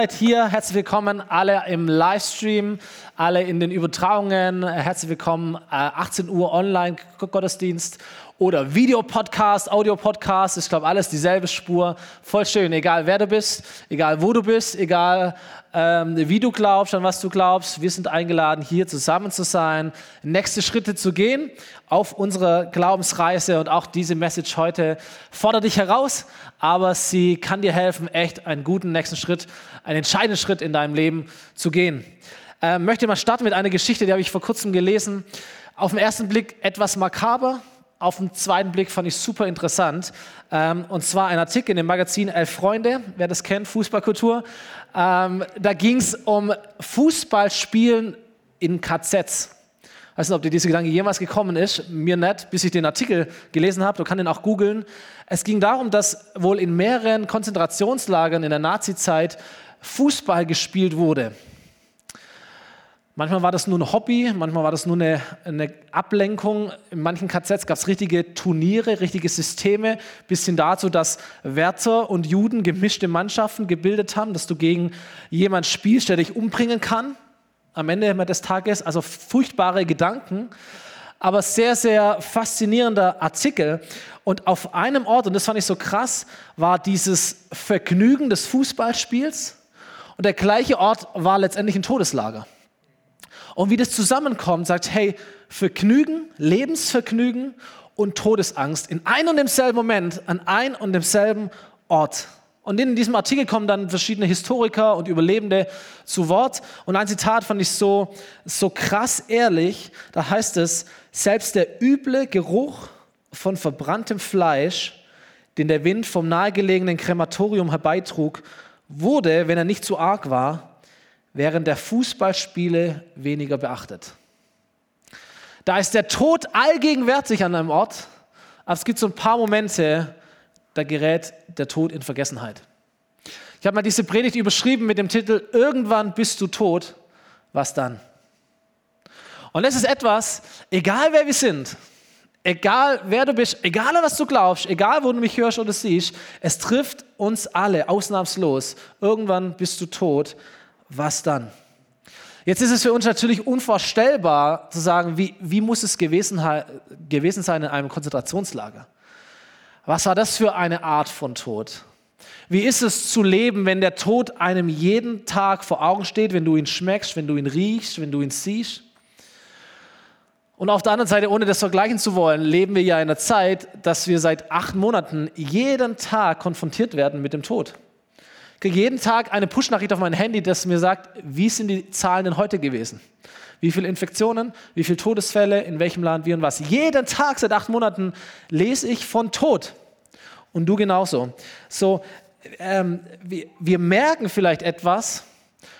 Seid hier, herzlich willkommen alle im Livestream, alle in den Übertragungen, herzlich willkommen, äh, 18 Uhr Online-Gottesdienst oder Videopodcast, Audio-Podcast, ich glaube alles dieselbe Spur, voll schön, egal wer du bist, egal wo du bist, egal ähm, wie du glaubst, an was du glaubst, wir sind eingeladen, hier zusammen zu sein, nächste Schritte zu gehen auf unserer Glaubensreise und auch diese Message heute fordert dich heraus, aber sie kann dir helfen, echt einen guten nächsten Schritt, einen entscheidenden Schritt in deinem Leben zu gehen. Ähm, möchte mal starten mit einer Geschichte, die habe ich vor kurzem gelesen. Auf den ersten Blick etwas makaber, auf den zweiten Blick fand ich super interessant. Ähm, und zwar ein Artikel in dem Magazin Elf Freunde, wer das kennt, Fußballkultur. Ähm, da ging es um Fußballspielen in KZs. Ich weiß nicht, ob dir diese Gedanke jemals gekommen ist. Mir nicht, bis ich den Artikel gelesen habe. Du kannst ihn auch googeln. Es ging darum, dass wohl in mehreren Konzentrationslagern in der Nazizeit Fußball gespielt wurde. Manchmal war das nur ein Hobby, manchmal war das nur eine, eine Ablenkung. In manchen KZs gab es richtige Turniere, richtige Systeme, bis hin dazu, dass Wärter und Juden gemischte Mannschaften gebildet haben, dass du gegen jemanden spielst, der dich umbringen kann am Ende des Tages. Also furchtbare Gedanken, aber sehr, sehr faszinierender Artikel. Und auf einem Ort, und das fand ich so krass, war dieses Vergnügen des Fußballspiels. Und der gleiche Ort war letztendlich ein Todeslager. Und wie das zusammenkommt, sagt, hey, Vergnügen, Lebensvergnügen und Todesangst in ein und demselben Moment, an ein und demselben Ort. Und in diesem Artikel kommen dann verschiedene Historiker und Überlebende zu Wort. Und ein Zitat fand ich so, so krass ehrlich. Da heißt es, selbst der üble Geruch von verbranntem Fleisch, den der Wind vom nahegelegenen Krematorium herbeitrug, wurde, wenn er nicht zu arg war, während der Fußballspiele weniger beachtet. Da ist der Tod allgegenwärtig an einem Ort, aber es gibt so ein paar Momente, da gerät der Tod in Vergessenheit. Ich habe mal diese Predigt überschrieben mit dem Titel Irgendwann bist du tot, was dann? Und das ist etwas, egal wer wir sind, egal wer du bist, egal was du glaubst, egal wo du mich hörst oder siehst, es trifft uns alle ausnahmslos. Irgendwann bist du tot, was dann? Jetzt ist es für uns natürlich unvorstellbar zu sagen, wie, wie muss es gewesen, gewesen sein in einem Konzentrationslager? Was war das für eine Art von Tod? Wie ist es zu leben, wenn der Tod einem jeden Tag vor Augen steht, wenn du ihn schmeckst, wenn du ihn riechst, wenn du ihn siehst? Und auf der anderen Seite, ohne das vergleichen zu wollen, leben wir ja in einer Zeit, dass wir seit acht Monaten jeden Tag konfrontiert werden mit dem Tod kriege jeden Tag eine Push-Nachricht auf mein Handy, das mir sagt, wie sind die Zahlen denn heute gewesen? Wie viele Infektionen, wie viele Todesfälle, in welchem Land, wie und was. Jeden Tag seit acht Monaten lese ich von Tod. Und du genauso. So, ähm, wir, wir merken vielleicht etwas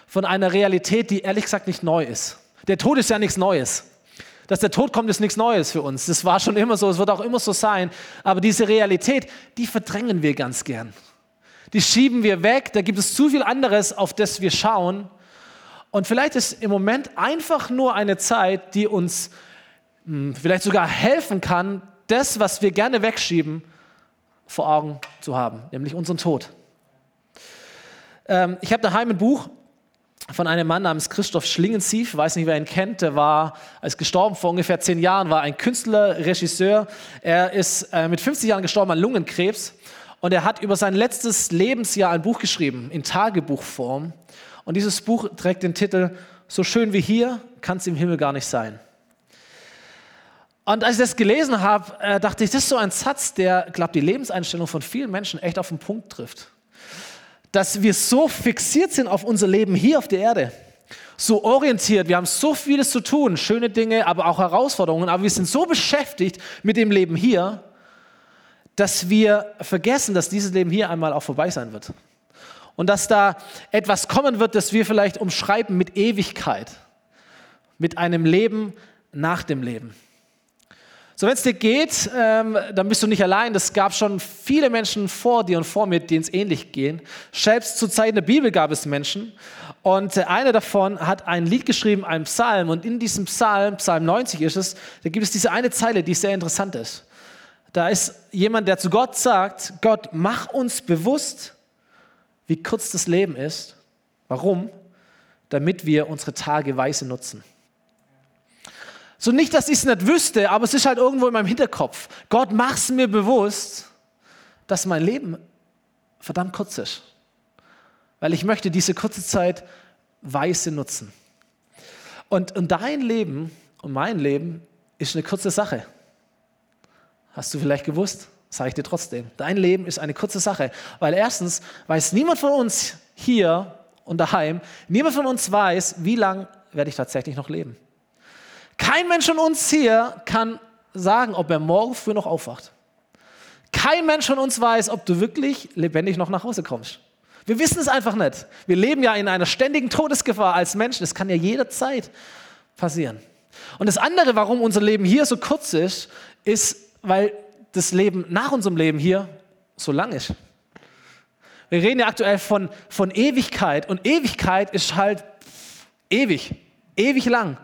von einer Realität, die ehrlich gesagt nicht neu ist. Der Tod ist ja nichts Neues. Dass der Tod kommt, ist nichts Neues für uns. Das war schon immer so, es wird auch immer so sein. Aber diese Realität, die verdrängen wir ganz gern die schieben wir weg, da gibt es zu viel anderes, auf das wir schauen. Und vielleicht ist im Moment einfach nur eine Zeit, die uns hm, vielleicht sogar helfen kann, das, was wir gerne wegschieben, vor Augen zu haben, nämlich unseren Tod. Ähm, ich habe daheim ein Buch von einem Mann namens Christoph Schlingensief, weiß nicht, wer ihn kennt, der war, als gestorben vor ungefähr zehn Jahren, war ein Künstler, Regisseur. Er ist äh, mit 50 Jahren gestorben an Lungenkrebs und er hat über sein letztes Lebensjahr ein Buch geschrieben, in Tagebuchform. Und dieses Buch trägt den Titel So schön wie hier kann es im Himmel gar nicht sein. Und als ich das gelesen habe, äh, dachte ich, das ist so ein Satz, der, glaube die Lebenseinstellung von vielen Menschen echt auf den Punkt trifft. Dass wir so fixiert sind auf unser Leben hier auf der Erde, so orientiert, wir haben so vieles zu tun, schöne Dinge, aber auch Herausforderungen, aber wir sind so beschäftigt mit dem Leben hier, dass wir vergessen, dass dieses Leben hier einmal auch vorbei sein wird. Und dass da etwas kommen wird, das wir vielleicht umschreiben mit Ewigkeit, mit einem Leben nach dem Leben. So, wenn es dir geht, ähm, dann bist du nicht allein. Es gab schon viele Menschen vor dir und vor mir, denen es ähnlich gehen. Selbst zur Zeit der Bibel gab es Menschen. Und äh, einer davon hat ein Lied geschrieben, einen Psalm. Und in diesem Psalm, Psalm 90 ist es, da gibt es diese eine Zeile, die sehr interessant ist. Da ist jemand, der zu Gott sagt, Gott, mach uns bewusst, wie kurz das Leben ist Warum? Damit wir unsere Tage weise nutzen. So nicht, dass ich es nicht wüsste, aber es ist halt irgendwo in meinem Hinterkopf. Gott, mach's mir bewusst, dass mein Leben verdammt kurz ist. Weil ich möchte diese kurze Zeit weise nutzen. Und, und dein Leben und mein Leben ist eine kurze Sache. Hast du vielleicht gewusst? Sage ich dir trotzdem. Dein Leben ist eine kurze Sache. Weil erstens weiß niemand von uns hier und daheim, niemand von uns weiß, wie lange werde ich tatsächlich noch leben. Kein Mensch von uns hier kann sagen, ob er morgen früh noch aufwacht. Kein Mensch von uns weiß, ob du wirklich lebendig noch nach Hause kommst. Wir wissen es einfach nicht. Wir leben ja in einer ständigen Todesgefahr als Menschen. Das kann ja jederzeit passieren. Und das andere, warum unser Leben hier so kurz ist, ist, weil das Leben nach unserem Leben hier so lang ist. Wir reden ja aktuell von, von Ewigkeit und Ewigkeit ist halt ewig, ewig lang.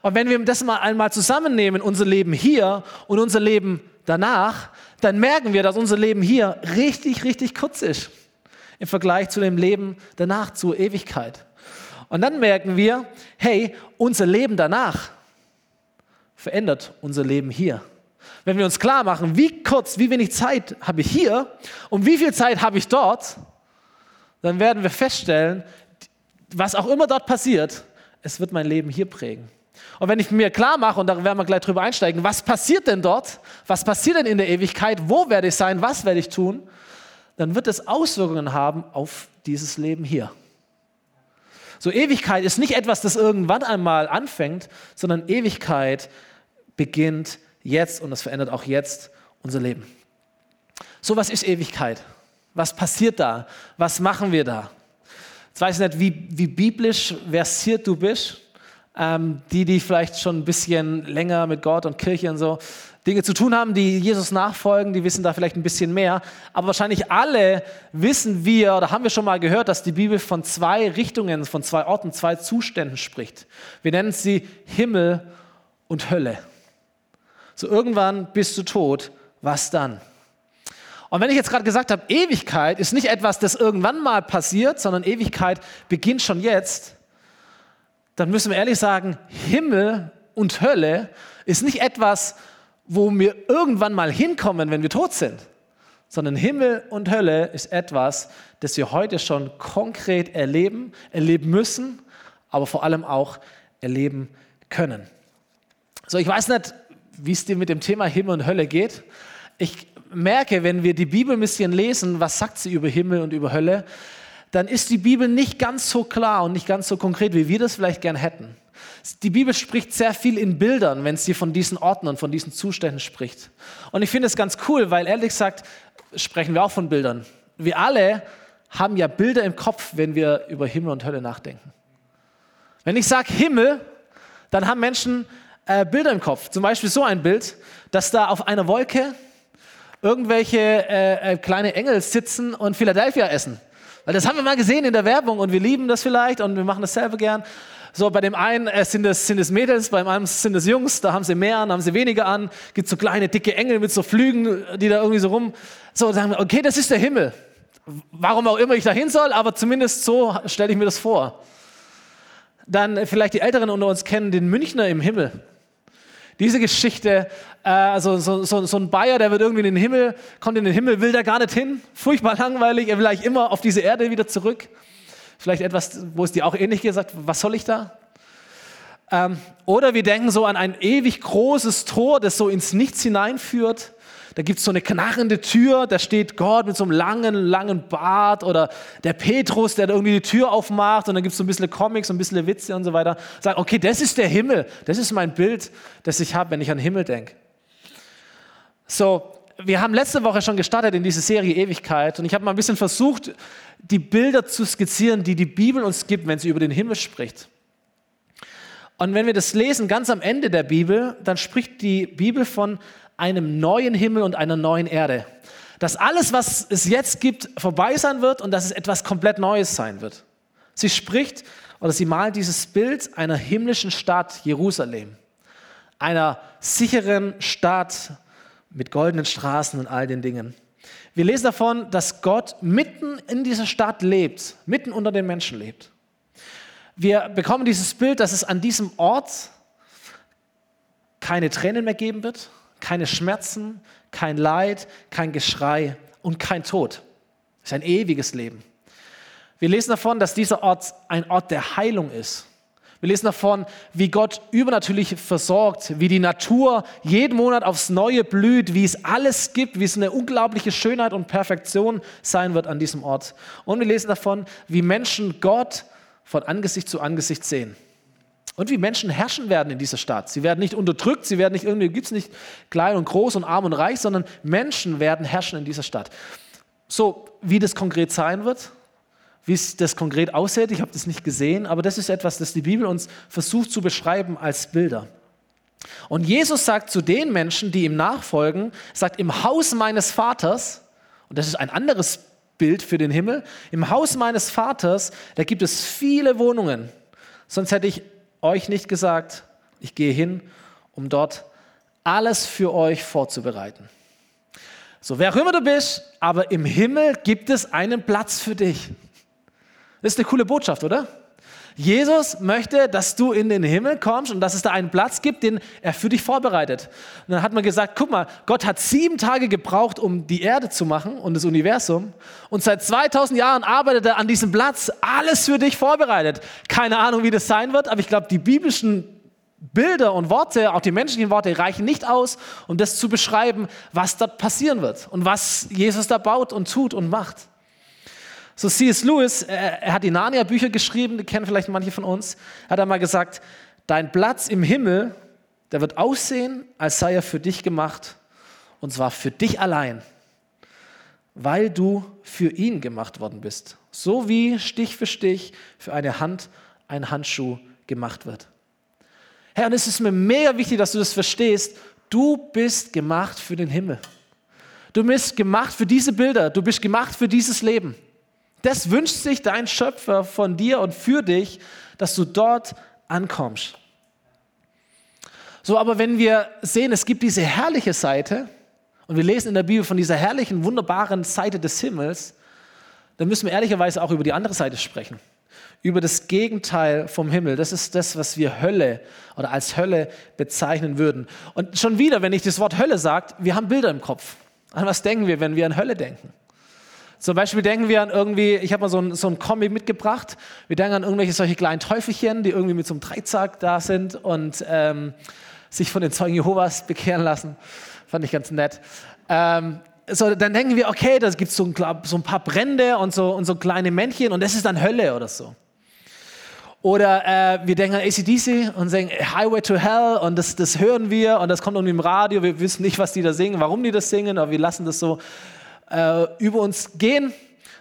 Und wenn wir das mal einmal zusammennehmen, unser Leben hier und unser Leben danach, dann merken wir, dass unser Leben hier richtig, richtig kurz ist im Vergleich zu dem Leben danach, zur Ewigkeit. Und dann merken wir, hey, unser Leben danach verändert unser Leben hier. Wenn wir uns klar machen, wie kurz, wie wenig Zeit habe ich hier und wie viel Zeit habe ich dort, dann werden wir feststellen, was auch immer dort passiert, es wird mein Leben hier prägen. Und wenn ich mir klar mache, und da werden wir gleich drüber einsteigen, was passiert denn dort? Was passiert denn in der Ewigkeit? Wo werde ich sein? Was werde ich tun? Dann wird es Auswirkungen haben auf dieses Leben hier. So Ewigkeit ist nicht etwas, das irgendwann einmal anfängt, sondern Ewigkeit beginnt jetzt und es verändert auch jetzt unser Leben. So was ist Ewigkeit? Was passiert da? Was machen wir da? Jetzt weiß ich nicht, wie, wie biblisch versiert du bist ähm, die, die vielleicht schon ein bisschen länger mit Gott und Kirche und so Dinge zu tun haben, die Jesus nachfolgen, die wissen da vielleicht ein bisschen mehr. Aber wahrscheinlich alle wissen wir oder haben wir schon mal gehört, dass die Bibel von zwei Richtungen, von zwei Orten, zwei Zuständen spricht. Wir nennen sie Himmel und Hölle. So irgendwann bist du tot, was dann? Und wenn ich jetzt gerade gesagt habe, Ewigkeit ist nicht etwas, das irgendwann mal passiert, sondern Ewigkeit beginnt schon jetzt, dann müssen wir ehrlich sagen, Himmel und Hölle ist nicht etwas, wo wir irgendwann mal hinkommen, wenn wir tot sind, sondern Himmel und Hölle ist etwas, das wir heute schon konkret erleben, erleben müssen, aber vor allem auch erleben können. So, ich weiß nicht, wie es dir mit dem Thema Himmel und Hölle geht. Ich merke, wenn wir die Bibel ein bisschen lesen, was sagt sie über Himmel und über Hölle, dann ist die Bibel nicht ganz so klar und nicht ganz so konkret, wie wir das vielleicht gern hätten. Die Bibel spricht sehr viel in Bildern, wenn sie von diesen Orten und von diesen Zuständen spricht. Und ich finde es ganz cool, weil ehrlich gesagt sprechen wir auch von Bildern. Wir alle haben ja Bilder im Kopf, wenn wir über Himmel und Hölle nachdenken. Wenn ich sage Himmel, dann haben Menschen äh, Bilder im Kopf. Zum Beispiel so ein Bild, dass da auf einer Wolke irgendwelche äh, äh, kleine Engel sitzen und Philadelphia essen. Weil das haben wir mal gesehen in der Werbung und wir lieben das vielleicht und wir machen das selber gern. So, bei dem einen äh, sind, es, sind es Mädels, beim anderen sind es Jungs, da haben sie mehr an, haben sie weniger an. Gibt so kleine, dicke Engel mit so Flügen, die da irgendwie so rum. So, sagen wir, okay, das ist der Himmel. Warum auch immer ich da hin soll, aber zumindest so stelle ich mir das vor. Dann äh, vielleicht die Älteren unter uns kennen den Münchner im Himmel. Diese Geschichte, äh, also so, so, so, ein Bayer, der wird irgendwie in den Himmel, kommt in den Himmel, will da gar nicht hin, furchtbar langweilig, er will eigentlich immer auf diese Erde wieder zurück. Vielleicht etwas, wo es dir auch ähnlich gesagt, was soll ich da? Ähm, oder wir denken so an ein ewig großes Tor, das so ins Nichts hineinführt. Da gibt es so eine knarrende Tür, da steht Gott mit so einem langen, langen Bart oder der Petrus, der irgendwie die Tür aufmacht und dann gibt es so ein bisschen Comics, so ein bisschen Witze und so weiter. Sagen, okay, das ist der Himmel, das ist mein Bild, das ich habe, wenn ich an den Himmel denke. So, wir haben letzte Woche schon gestartet in diese Serie Ewigkeit und ich habe mal ein bisschen versucht, die Bilder zu skizzieren, die die Bibel uns gibt, wenn sie über den Himmel spricht. Und wenn wir das lesen, ganz am Ende der Bibel, dann spricht die Bibel von einem neuen Himmel und einer neuen Erde. Dass alles, was es jetzt gibt, vorbei sein wird und dass es etwas komplett Neues sein wird. Sie spricht oder sie malt dieses Bild einer himmlischen Stadt Jerusalem. Einer sicheren Stadt mit goldenen Straßen und all den Dingen. Wir lesen davon, dass Gott mitten in dieser Stadt lebt, mitten unter den Menschen lebt. Wir bekommen dieses Bild, dass es an diesem Ort keine Tränen mehr geben wird, keine Schmerzen, kein Leid, kein Geschrei und kein Tod. Es ist ein ewiges Leben. Wir lesen davon, dass dieser Ort ein Ort der Heilung ist. Wir lesen davon, wie Gott übernatürlich versorgt, wie die Natur jeden Monat aufs Neue blüht, wie es alles gibt, wie es eine unglaubliche Schönheit und Perfektion sein wird an diesem Ort. Und wir lesen davon, wie Menschen Gott von Angesicht zu Angesicht sehen. Und wie Menschen herrschen werden in dieser Stadt. Sie werden nicht unterdrückt, sie werden nicht irgendwie, gibt es nicht klein und groß und arm und reich, sondern Menschen werden herrschen in dieser Stadt. So, wie das konkret sein wird, wie es das konkret aussieht, ich habe das nicht gesehen, aber das ist etwas, das die Bibel uns versucht zu beschreiben als Bilder. Und Jesus sagt zu den Menschen, die ihm nachfolgen, sagt, im Haus meines Vaters, und das ist ein anderes Bild für den Himmel, im Haus meines Vaters, da gibt es viele Wohnungen. Sonst hätte ich euch nicht gesagt, ich gehe hin, um dort alles für euch vorzubereiten. So, wer auch immer du bist, aber im Himmel gibt es einen Platz für dich. Das ist eine coole Botschaft, oder? Jesus möchte, dass du in den Himmel kommst und dass es da einen Platz gibt, den er für dich vorbereitet. Und dann hat man gesagt, guck mal, Gott hat sieben Tage gebraucht, um die Erde zu machen und das Universum. Und seit 2000 Jahren arbeitet er an diesem Platz, alles für dich vorbereitet. Keine Ahnung, wie das sein wird, aber ich glaube, die biblischen Bilder und Worte, auch die menschlichen Worte, reichen nicht aus, um das zu beschreiben, was dort passieren wird und was Jesus da baut und tut und macht. So C.S. Lewis, er, er hat die Narnia-Bücher geschrieben, die kennen vielleicht manche von uns, hat einmal gesagt, dein Platz im Himmel, der wird aussehen, als sei er für dich gemacht, und zwar für dich allein, weil du für ihn gemacht worden bist. So wie Stich für Stich für eine Hand ein Handschuh gemacht wird. Herr, und es ist mir mega wichtig, dass du das verstehst. Du bist gemacht für den Himmel. Du bist gemacht für diese Bilder. Du bist gemacht für dieses Leben. Das wünscht sich dein Schöpfer von dir und für dich, dass du dort ankommst. So, aber wenn wir sehen, es gibt diese herrliche Seite und wir lesen in der Bibel von dieser herrlichen, wunderbaren Seite des Himmels, dann müssen wir ehrlicherweise auch über die andere Seite sprechen. Über das Gegenteil vom Himmel. Das ist das, was wir Hölle oder als Hölle bezeichnen würden. Und schon wieder, wenn ich das Wort Hölle sage, wir haben Bilder im Kopf. An was denken wir, wenn wir an Hölle denken? Zum Beispiel denken wir an irgendwie, ich habe mal so ein, so Comic mitgebracht, wir denken an irgendwelche solche kleinen Teufelchen, die irgendwie mit so einem Dreizack da sind und ähm, sich von den Zeugen Jehovas bekehren lassen. Fand ich ganz nett. Ähm, so, dann denken wir, okay, da gibt so ein, so ein paar Brände und so, und so kleine Männchen und das ist dann Hölle oder so. Oder äh, wir denken an ACDC und sagen Highway to Hell und das, das hören wir und das kommt irgendwie im Radio, wir wissen nicht, was die da singen, warum die das singen, aber wir lassen das so äh, über uns gehen.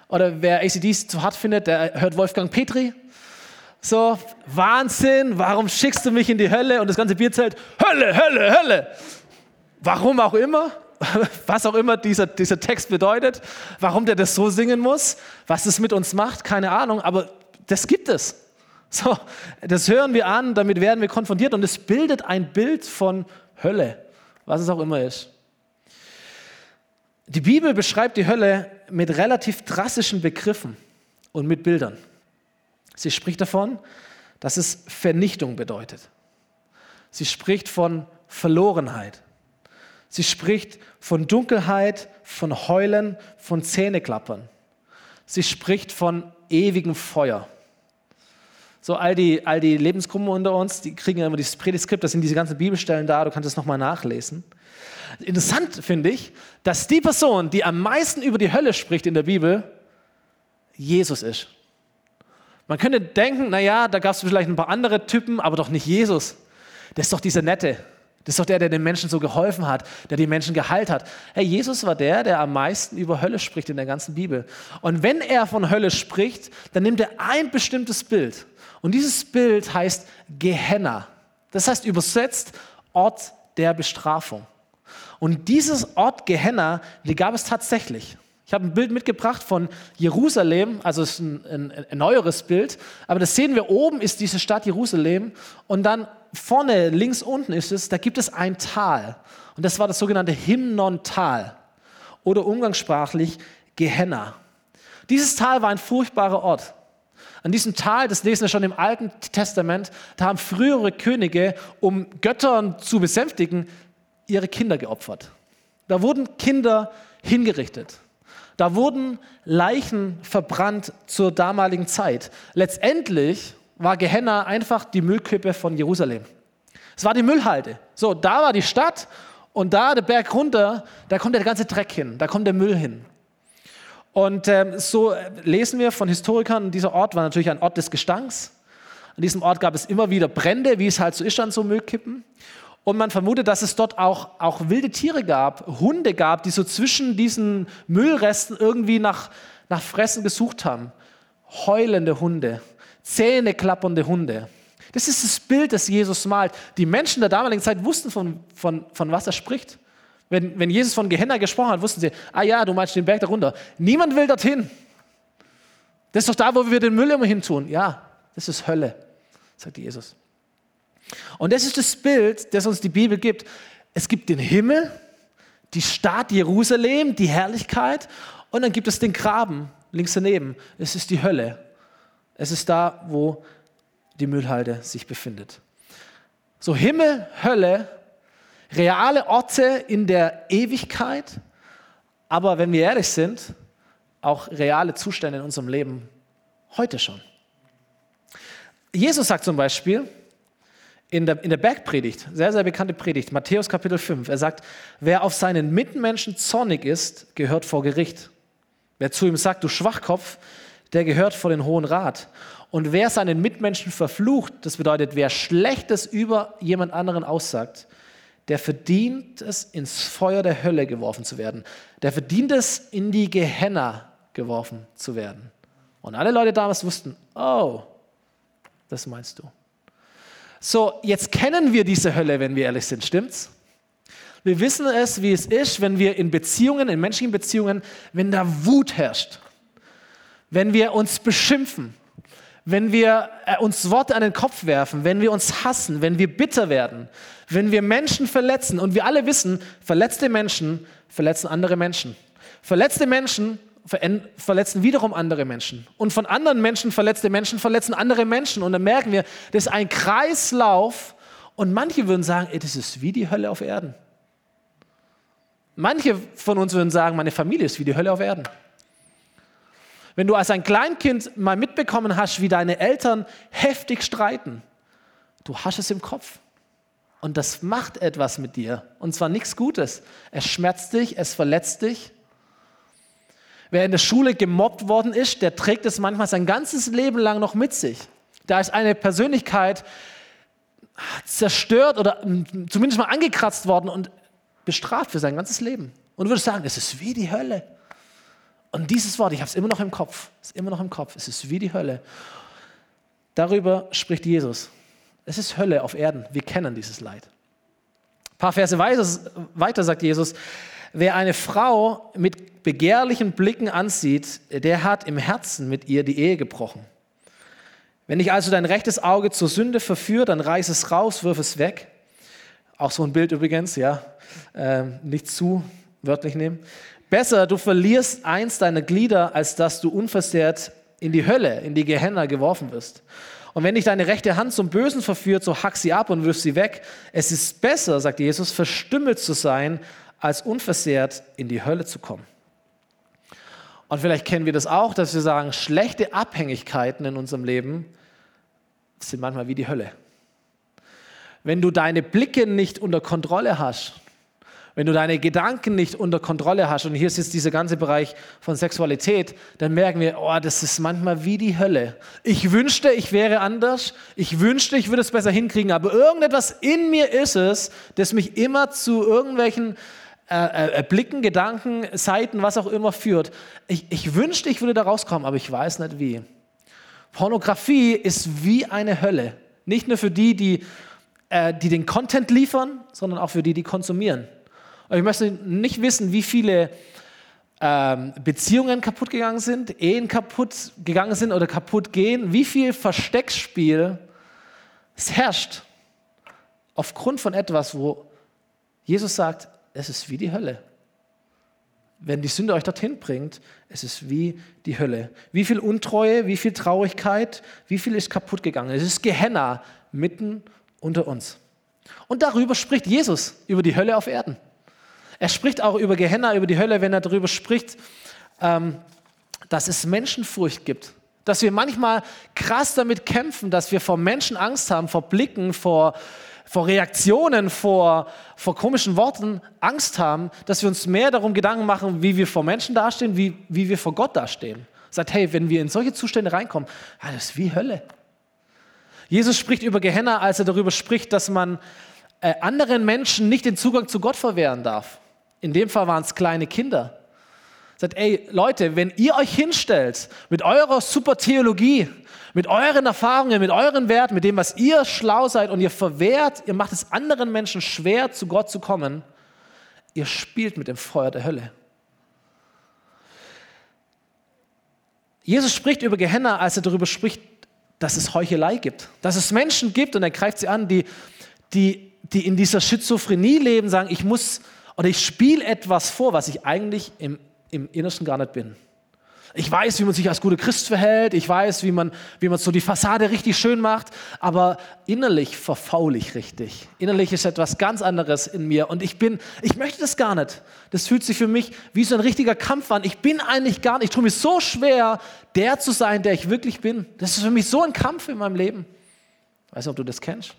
Oder wer ACDs zu hart findet, der hört Wolfgang Petri. So, Wahnsinn, warum schickst du mich in die Hölle? Und das ganze Bierzelt, Hölle, Hölle, Hölle. Warum auch immer, was auch immer dieser, dieser Text bedeutet, warum der das so singen muss, was es mit uns macht, keine Ahnung, aber das gibt es. So, das hören wir an, damit werden wir konfrontiert und es bildet ein Bild von Hölle, was es auch immer ist. Die Bibel beschreibt die Hölle mit relativ drastischen Begriffen und mit Bildern. Sie spricht davon, dass es Vernichtung bedeutet. Sie spricht von Verlorenheit. Sie spricht von Dunkelheit, von Heulen, von Zähneklappern. Sie spricht von ewigem Feuer. So all die, all die Lebensgruppen unter uns, die kriegen ja immer dieses Predigtskript, das sind diese ganzen Bibelstellen da, du kannst es nochmal nachlesen. Interessant finde ich, dass die Person, die am meisten über die Hölle spricht in der Bibel, Jesus ist. Man könnte denken, naja, da gab es vielleicht ein paar andere Typen, aber doch nicht Jesus. Das ist doch dieser Nette. Das ist doch der, der den Menschen so geholfen hat, der die Menschen geheilt hat. Hey, Jesus war der, der am meisten über Hölle spricht in der ganzen Bibel. Und wenn er von Hölle spricht, dann nimmt er ein bestimmtes Bild. Und dieses Bild heißt Gehenna. Das heißt übersetzt Ort der Bestrafung. Und dieses Ort Gehenna, die gab es tatsächlich. Ich habe ein Bild mitgebracht von Jerusalem, also es ist ein, ein, ein, neueres Bild, aber das sehen wir oben ist diese Stadt Jerusalem und dann vorne links unten ist es, da gibt es ein Tal und das war das sogenannte Himnon-Tal oder umgangssprachlich Gehenna. Dieses Tal war ein furchtbarer Ort. An diesem Tal, das lesen wir schon im Alten Testament, da haben frühere Könige, um Göttern zu besänftigen, ihre Kinder geopfert. Da wurden Kinder hingerichtet. Da wurden Leichen verbrannt zur damaligen Zeit. Letztendlich war Gehenna einfach die Müllkippe von Jerusalem. Es war die Müllhalde. So, da war die Stadt und da der Berg runter, da kommt der ganze Dreck hin, da kommt der Müll hin. Und ähm, so lesen wir von Historikern, dieser Ort war natürlich ein Ort des Gestanks. An diesem Ort gab es immer wieder Brände, wie es halt so ist an so Müllkippen. Und man vermutet, dass es dort auch, auch wilde Tiere gab, Hunde gab, die so zwischen diesen Müllresten irgendwie nach, nach Fressen gesucht haben. Heulende Hunde, Zähne klappernde Hunde. Das ist das Bild, das Jesus malt. Die Menschen der damaligen Zeit wussten, von, von, von was er spricht. Wenn, wenn Jesus von Gehenna gesprochen hat, wussten sie, ah ja, du meinst den Berg darunter. Niemand will dorthin. Das ist doch da, wo wir den Müll immer hin tun. Ja, das ist Hölle, sagt Jesus. Und das ist das Bild, das uns die Bibel gibt. Es gibt den Himmel, die Stadt Jerusalem, die Herrlichkeit und dann gibt es den Graben links daneben. Es ist die Hölle. Es ist da, wo die Müllhalde sich befindet. So Himmel, Hölle, reale Orte in der Ewigkeit, aber wenn wir ehrlich sind, auch reale Zustände in unserem Leben heute schon. Jesus sagt zum Beispiel in der, in der Bergpredigt, sehr, sehr bekannte Predigt, Matthäus Kapitel 5, er sagt, wer auf seinen Mitmenschen zornig ist, gehört vor Gericht. Wer zu ihm sagt, du Schwachkopf, der gehört vor den Hohen Rat. Und wer seinen Mitmenschen verflucht, das bedeutet, wer Schlechtes über jemand anderen aussagt, der verdient es, ins Feuer der Hölle geworfen zu werden. Der verdient es, in die Gehenna geworfen zu werden. Und alle Leute damals wussten, oh, das meinst du. So, jetzt kennen wir diese Hölle, wenn wir ehrlich sind, stimmt's? Wir wissen es, wie es ist, wenn wir in Beziehungen, in menschlichen Beziehungen, wenn da Wut herrscht, wenn wir uns beschimpfen, wenn wir äh, uns Worte an den Kopf werfen, wenn wir uns hassen, wenn wir bitter werden, wenn wir Menschen verletzen. Und wir alle wissen, verletzte Menschen verletzen andere Menschen. Verletzte Menschen verletzen wiederum andere Menschen. Und von anderen Menschen verletzte Menschen verletzen andere Menschen. Und dann merken wir, das ist ein Kreislauf. Und manche würden sagen, ey, das ist wie die Hölle auf Erden. Manche von uns würden sagen, meine Familie ist wie die Hölle auf Erden. Wenn du als ein Kleinkind mal mitbekommen hast, wie deine Eltern heftig streiten, du hast es im Kopf. Und das macht etwas mit dir. Und zwar nichts Gutes. Es schmerzt dich, es verletzt dich. Wer in der Schule gemobbt worden ist, der trägt es manchmal sein ganzes Leben lang noch mit sich. Da ist eine Persönlichkeit zerstört oder zumindest mal angekratzt worden und bestraft für sein ganzes Leben. Und du würdest sagen, es ist wie die Hölle. Und dieses Wort, ich habe es immer noch im Kopf, ist immer noch im Kopf, es ist wie die Hölle. Darüber spricht Jesus. Es ist Hölle auf Erden. Wir kennen dieses Leid. Ein paar Verse weiter sagt Jesus, wer eine Frau mit begehrlichen Blicken ansieht, der hat im Herzen mit ihr die Ehe gebrochen. Wenn dich also dein rechtes Auge zur Sünde verführt, dann reiß es raus, wirf es weg. Auch so ein Bild übrigens, ja, äh, nicht zu wörtlich nehmen. Besser, du verlierst eins deiner Glieder, als dass du unversehrt in die Hölle, in die Gehenna geworfen wirst. Und wenn dich deine rechte Hand zum Bösen verführt, so hack sie ab und wirf sie weg. Es ist besser, sagt Jesus, verstümmelt zu sein, als unversehrt in die Hölle zu kommen. Und vielleicht kennen wir das auch, dass wir sagen, schlechte Abhängigkeiten in unserem Leben sind manchmal wie die Hölle. Wenn du deine Blicke nicht unter Kontrolle hast, wenn du deine Gedanken nicht unter Kontrolle hast, und hier ist jetzt dieser ganze Bereich von Sexualität, dann merken wir, oh, das ist manchmal wie die Hölle. Ich wünschte, ich wäre anders. Ich wünschte, ich würde es besser hinkriegen, aber irgendetwas in mir ist es, das mich immer zu irgendwelchen äh, Blicken, Gedanken, Seiten, was auch immer führt. Ich, ich wünschte, ich würde da rauskommen, aber ich weiß nicht wie. Pornografie ist wie eine Hölle. Nicht nur für die, die, äh, die den Content liefern, sondern auch für die, die konsumieren. Und ich möchte nicht wissen, wie viele ähm, Beziehungen kaputt gegangen sind, Ehen kaputt gegangen sind oder kaputt gehen, wie viel Versteckspiel es herrscht aufgrund von etwas, wo Jesus sagt, es ist wie die Hölle. wenn die Sünde euch dorthin bringt, es ist wie die Hölle. Wie viel Untreue, wie viel Traurigkeit, wie viel ist kaputt gegangen. Es ist Gehenna mitten unter uns. Und darüber spricht Jesus, über die Hölle auf Erden. Er spricht auch über Gehenna, über die Hölle, wenn er darüber spricht, ähm, dass es Menschenfurcht gibt. Dass wir manchmal krass damit kämpfen, dass wir vor Menschen Angst haben, vor Blicken, vor, vor Reaktionen, vor, vor komischen Worten Angst haben, dass wir uns mehr darum Gedanken machen, wie wir vor Menschen dastehen, wie, wie wir vor Gott dastehen. Sagt, hey, wenn wir in solche Zustände reinkommen, ja, das ist wie Hölle. Jesus spricht über Gehenna, als er darüber spricht, dass man äh, anderen Menschen nicht den Zugang zu Gott verwehren darf. In dem Fall waren es kleine Kinder. Sagt, ey Leute, wenn ihr euch hinstellt mit eurer super Theologie, mit euren Erfahrungen, mit euren Werten, mit dem, was ihr schlau seid und ihr verwehrt, ihr macht es anderen Menschen schwer, zu Gott zu kommen, ihr spielt mit dem Feuer der Hölle. Jesus spricht über Gehenna, als er darüber spricht, dass es Heuchelei gibt. Dass es Menschen gibt, und er greift sie an, die, die, die in dieser Schizophrenie leben, sagen, ich muss oder ich spiele etwas vor, was ich eigentlich im, im Innersten gar nicht bin. Ich weiß, wie man sich als guter Christ verhält. Ich weiß, wie man, wie man so die Fassade richtig schön macht. Aber innerlich verfaul ich richtig. Innerlich ist etwas ganz anderes in mir. Und ich bin, ich möchte das gar nicht. Das fühlt sich für mich wie so ein richtiger Kampf an. Ich bin eigentlich gar nicht, ich tue mir so schwer, der zu sein, der ich wirklich bin. Das ist für mich so ein Kampf in meinem Leben. Ich weiß nicht, ob du das kennst.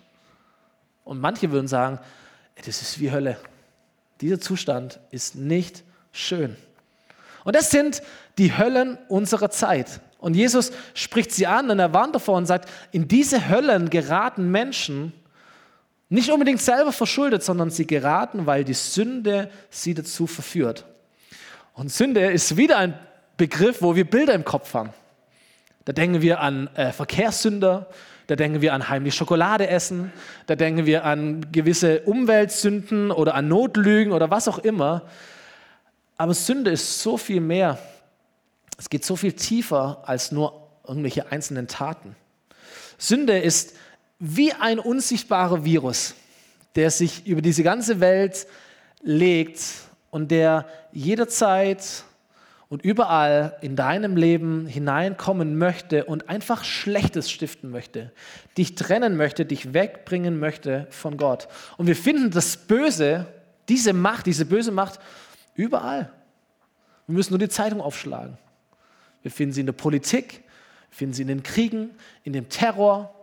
Und manche würden sagen, das ist wie Hölle. Dieser Zustand ist nicht schön. Und das sind die Höllen unserer Zeit. Und Jesus spricht sie an und er warnt davor und sagt, in diese Höllen geraten Menschen, nicht unbedingt selber verschuldet, sondern sie geraten, weil die Sünde sie dazu verführt. Und Sünde ist wieder ein Begriff, wo wir Bilder im Kopf haben. Da denken wir an äh, Verkehrssünder, da denken wir an heimlich Schokolade essen, da denken wir an gewisse Umweltsünden oder an Notlügen oder was auch immer. Aber Sünde ist so viel mehr. Es geht so viel tiefer als nur irgendwelche einzelnen Taten. Sünde ist wie ein unsichtbarer Virus, der sich über diese ganze Welt legt und der jederzeit und überall in deinem Leben hineinkommen möchte und einfach Schlechtes stiften möchte, dich trennen möchte, dich wegbringen möchte von Gott. Und wir finden das Böse, diese Macht, diese böse Macht Überall. Wir müssen nur die Zeitung aufschlagen. Wir finden sie in der Politik, wir finden sie in den Kriegen, in dem Terror.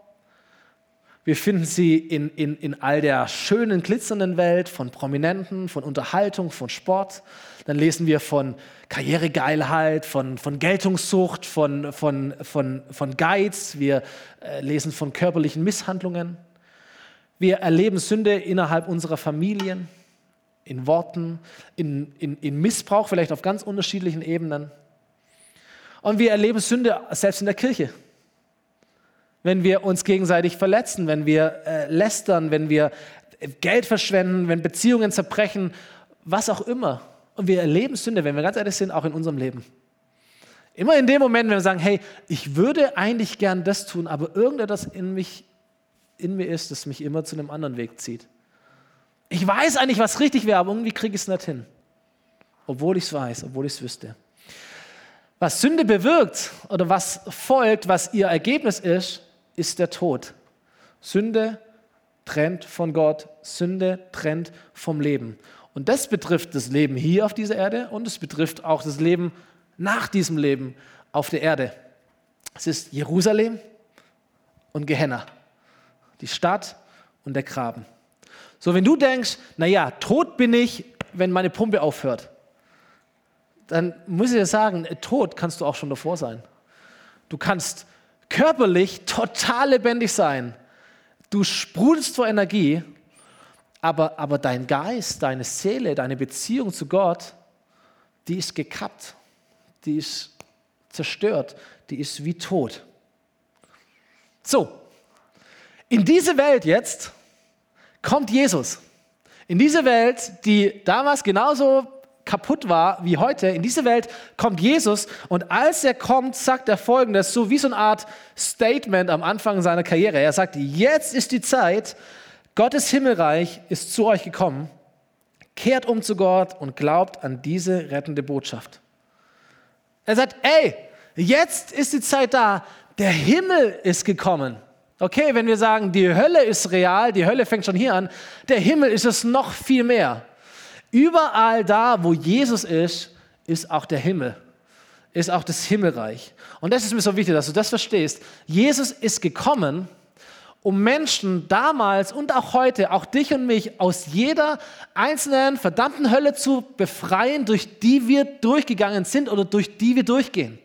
Wir finden sie in, in, in all der schönen, glitzernden Welt von Prominenten, von Unterhaltung, von Sport. Dann lesen wir von Karrieregeilheit, von, von Geltungssucht, von, von, von, von Geiz. Wir äh, lesen von körperlichen Misshandlungen. Wir erleben Sünde innerhalb unserer Familien in Worten, in, in, in Missbrauch, vielleicht auf ganz unterschiedlichen Ebenen. Und wir erleben Sünde selbst in der Kirche. Wenn wir uns gegenseitig verletzen, wenn wir äh, lästern, wenn wir Geld verschwenden, wenn Beziehungen zerbrechen, was auch immer. Und wir erleben Sünde, wenn wir ganz ehrlich sind, auch in unserem Leben. Immer in dem Moment, wenn wir sagen, hey, ich würde eigentlich gern das tun, aber irgendetwas in, mich, in mir ist, das mich immer zu einem anderen Weg zieht. Ich weiß eigentlich, was richtig wäre, aber irgendwie kriege ich es nicht hin. Obwohl ich es weiß, obwohl ich es wüsste. Was Sünde bewirkt oder was folgt, was ihr Ergebnis ist, ist der Tod. Sünde trennt von Gott, Sünde trennt vom Leben. Und das betrifft das Leben hier auf dieser Erde und es betrifft auch das Leben nach diesem Leben auf der Erde. Es ist Jerusalem und Gehenna, die Stadt und der Graben. So, wenn du denkst, naja, tot bin ich, wenn meine Pumpe aufhört, dann muss ich dir sagen, tot kannst du auch schon davor sein. Du kannst körperlich total lebendig sein. Du sprudelst vor Energie, aber, aber dein Geist, deine Seele, deine Beziehung zu Gott, die ist gekappt, die ist zerstört, die ist wie tot. So, in diese Welt jetzt kommt Jesus. In diese Welt, die damals genauso kaputt war wie heute, in diese Welt kommt Jesus und als er kommt, sagt er folgendes, so wie so eine Art Statement am Anfang seiner Karriere. Er sagt, jetzt ist die Zeit, Gottes Himmelreich ist zu euch gekommen, Kehrt um zu Gott und glaubt an diese rettende Botschaft. Er sagt, ey, jetzt ist die Zeit da, der Himmel ist gekommen. Okay, wenn wir sagen, die Hölle ist real, die Hölle fängt schon hier an, der Himmel ist es noch viel mehr. Überall da, wo Jesus ist, ist auch der Himmel, ist auch das Himmelreich. Und das ist mir so wichtig, dass du das verstehst. Jesus ist gekommen, um Menschen damals und auch heute, auch dich und mich, aus jeder einzelnen verdammten Hölle zu befreien, durch die wir durchgegangen sind oder durch die wir durchgehen.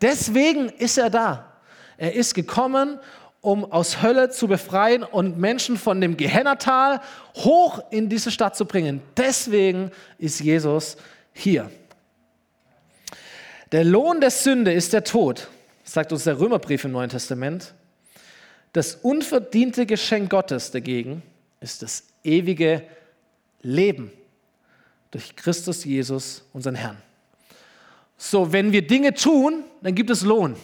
Deswegen ist er da. Er ist gekommen, um aus Hölle zu befreien und Menschen von dem Gehennertal hoch in diese Stadt zu bringen. Deswegen ist Jesus hier. Der Lohn der Sünde ist der Tod, sagt uns der Römerbrief im Neuen Testament. Das unverdiente Geschenk Gottes dagegen ist das ewige Leben durch Christus Jesus, unseren Herrn. So, wenn wir Dinge tun, dann gibt es Lohn.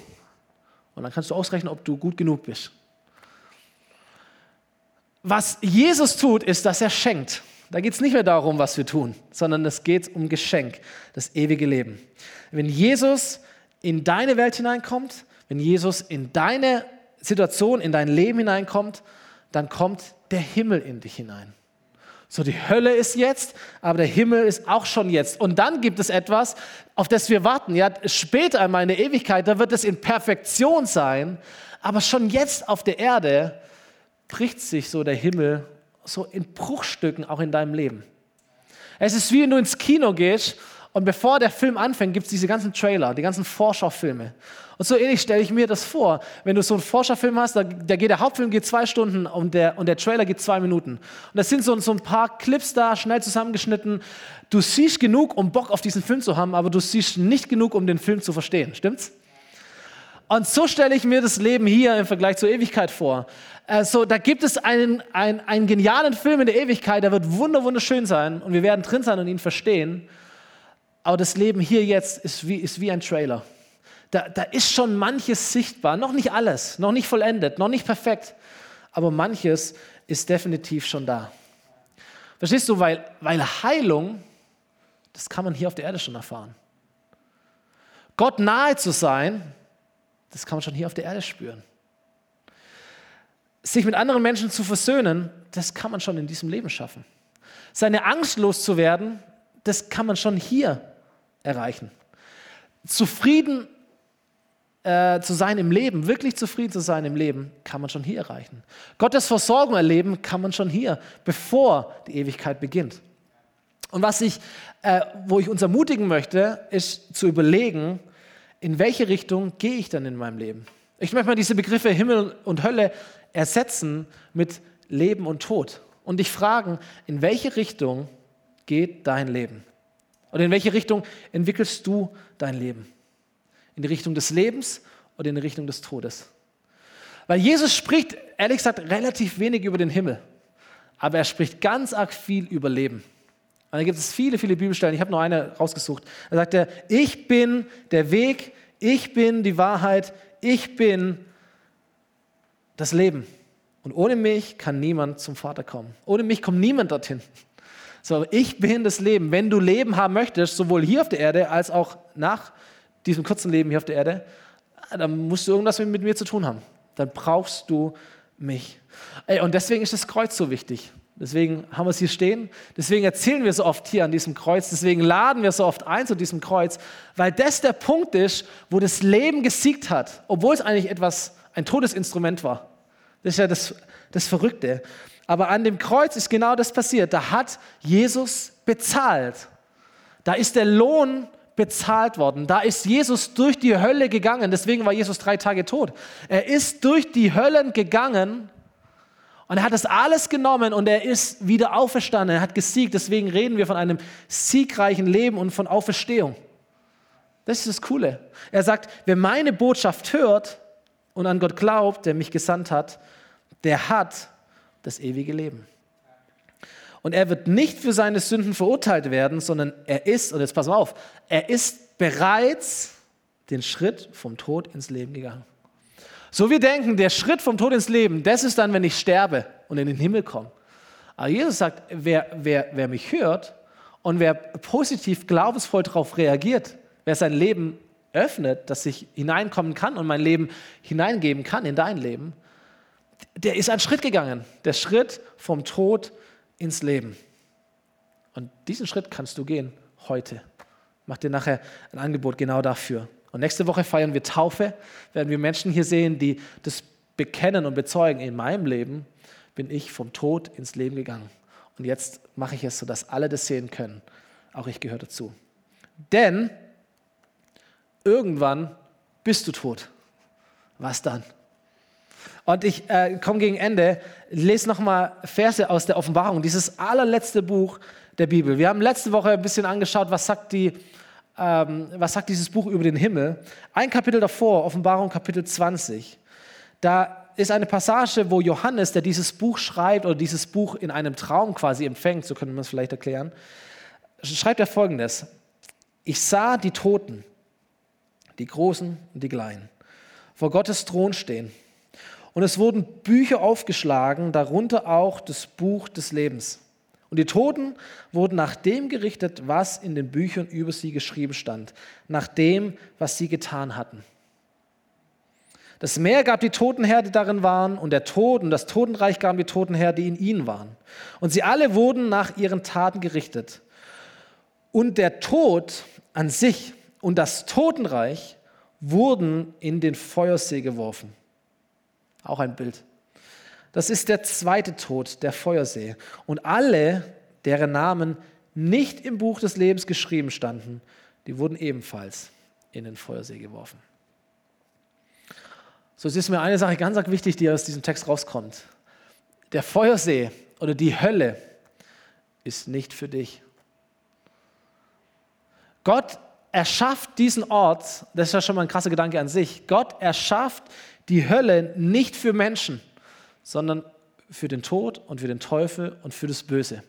Und dann kannst du ausrechnen, ob du gut genug bist. Was Jesus tut, ist, dass er schenkt. Da geht es nicht mehr darum, was wir tun, sondern es geht um Geschenk, das ewige Leben. Wenn Jesus in deine Welt hineinkommt, wenn Jesus in deine Situation in dein Leben hineinkommt, dann kommt der Himmel in dich hinein. So, die Hölle ist jetzt, aber der Himmel ist auch schon jetzt. Und dann gibt es etwas, auf das wir warten. Ja, später einmal in der Ewigkeit, da wird es in Perfektion sein. Aber schon jetzt auf der Erde bricht sich so der Himmel so in Bruchstücken auch in deinem Leben. Es ist wie wenn du ins Kino gehst und bevor der Film anfängt, gibt es diese ganzen Trailer, die ganzen Forscherfilme. Und so ähnlich stelle ich mir das vor. Wenn du so einen Forscherfilm hast, da, da geht der Hauptfilm geht zwei Stunden und der, und der Trailer geht zwei Minuten. Und das sind so, so ein paar Clips da, schnell zusammengeschnitten. Du siehst genug, um Bock auf diesen Film zu haben, aber du siehst nicht genug, um den Film zu verstehen. Stimmt's? Und so stelle ich mir das Leben hier im Vergleich zur Ewigkeit vor. Also, da gibt es einen, einen, einen genialen Film in der Ewigkeit, der wird wunderschön sein und wir werden drin sein und ihn verstehen. Aber das Leben hier jetzt ist wie, ist wie ein Trailer. Da, da ist schon manches sichtbar, noch nicht alles, noch nicht vollendet, noch nicht perfekt, aber manches ist definitiv schon da. Verstehst du, weil, weil Heilung, das kann man hier auf der Erde schon erfahren. Gott nahe zu sein, das kann man schon hier auf der Erde spüren. Sich mit anderen Menschen zu versöhnen, das kann man schon in diesem Leben schaffen. Seine Angst loszuwerden, das kann man schon hier erreichen. Zufrieden äh, zu sein im Leben, wirklich zufrieden zu sein im Leben, kann man schon hier erreichen. Gottes Versorgung erleben kann man schon hier, bevor die Ewigkeit beginnt. Und was ich, äh, wo ich uns ermutigen möchte, ist zu überlegen, in welche Richtung gehe ich dann in meinem Leben? Ich möchte mal diese Begriffe Himmel und Hölle ersetzen mit Leben und Tod und dich fragen, in welche Richtung geht dein Leben? Oder in welche Richtung entwickelst du dein Leben? In die Richtung des Lebens oder in die Richtung des Todes? Weil Jesus spricht, ehrlich gesagt, relativ wenig über den Himmel. Aber er spricht ganz arg viel über Leben. Und da gibt es viele, viele Bibelstellen. Ich habe noch eine rausgesucht. Da sagt er, ich bin der Weg, ich bin die Wahrheit, ich bin das Leben. Und ohne mich kann niemand zum Vater kommen. Ohne mich kommt niemand dorthin. So, ich bin das Leben. Wenn du Leben haben möchtest, sowohl hier auf der Erde als auch nach diesem kurzen Leben hier auf der Erde, dann musst du irgendwas mit mir zu tun haben. Dann brauchst du mich. Und deswegen ist das Kreuz so wichtig. Deswegen haben wir es hier stehen. Deswegen erzählen wir so oft hier an diesem Kreuz. Deswegen laden wir so oft ein zu diesem Kreuz, weil das der Punkt ist, wo das Leben gesiegt hat, obwohl es eigentlich etwas, ein Todesinstrument war. Das ist ja das, das Verrückte. Aber an dem Kreuz ist genau das passiert. Da hat Jesus bezahlt. Da ist der Lohn bezahlt worden. Da ist Jesus durch die Hölle gegangen. Deswegen war Jesus drei Tage tot. Er ist durch die Höllen gegangen und er hat das alles genommen und er ist wieder auferstanden. Er hat gesiegt. Deswegen reden wir von einem siegreichen Leben und von Auferstehung. Das ist das Coole. Er sagt, wer meine Botschaft hört und an Gott glaubt, der mich gesandt hat, der hat das ewige Leben. Und er wird nicht für seine Sünden verurteilt werden, sondern er ist, und jetzt pass mal auf, er ist bereits den Schritt vom Tod ins Leben gegangen. So wir denken, der Schritt vom Tod ins Leben, das ist dann, wenn ich sterbe und in den Himmel komme. Aber Jesus sagt, wer, wer, wer mich hört und wer positiv, glaubensvoll darauf reagiert, wer sein Leben öffnet, dass ich hineinkommen kann und mein Leben hineingeben kann in dein Leben, der ist einen Schritt gegangen. Der Schritt vom Tod ins Leben. Und diesen Schritt kannst du gehen heute. Mach dir nachher ein Angebot genau dafür. Und nächste Woche feiern wir Taufe, werden wir Menschen hier sehen, die das bekennen und bezeugen. In meinem Leben bin ich vom Tod ins Leben gegangen. Und jetzt mache ich es, sodass alle das sehen können. Auch ich gehöre dazu. Denn irgendwann bist du tot. Was dann? Und ich äh, komme gegen Ende, lese nochmal Verse aus der Offenbarung, dieses allerletzte Buch der Bibel. Wir haben letzte Woche ein bisschen angeschaut, was sagt, die, ähm, was sagt dieses Buch über den Himmel. Ein Kapitel davor, Offenbarung Kapitel 20, da ist eine Passage, wo Johannes, der dieses Buch schreibt oder dieses Buch in einem Traum quasi empfängt, so könnte man es vielleicht erklären, schreibt er folgendes. Ich sah die Toten, die Großen und die Kleinen, vor Gottes Thron stehen. Und es wurden Bücher aufgeschlagen, darunter auch das Buch des Lebens. Und die Toten wurden nach dem gerichtet, was in den Büchern über sie geschrieben stand, nach dem, was sie getan hatten. Das Meer gab die Toten her, die darin waren, und der Tod und das Totenreich gaben die Toten her, die in ihnen waren. Und sie alle wurden nach ihren Taten gerichtet. Und der Tod an sich und das Totenreich wurden in den Feuersee geworfen. Auch ein Bild. Das ist der zweite Tod, der Feuersee. Und alle, deren Namen nicht im Buch des Lebens geschrieben standen, die wurden ebenfalls in den Feuersee geworfen. So es ist mir eine Sache ganz, wichtig, die aus diesem Text rauskommt. Der Feuersee oder die Hölle ist nicht für dich. Gott erschafft diesen Ort, das ist ja schon mal ein krasser Gedanke an sich. Gott erschafft die Hölle nicht für Menschen, sondern für den Tod und für den Teufel und für das Böse.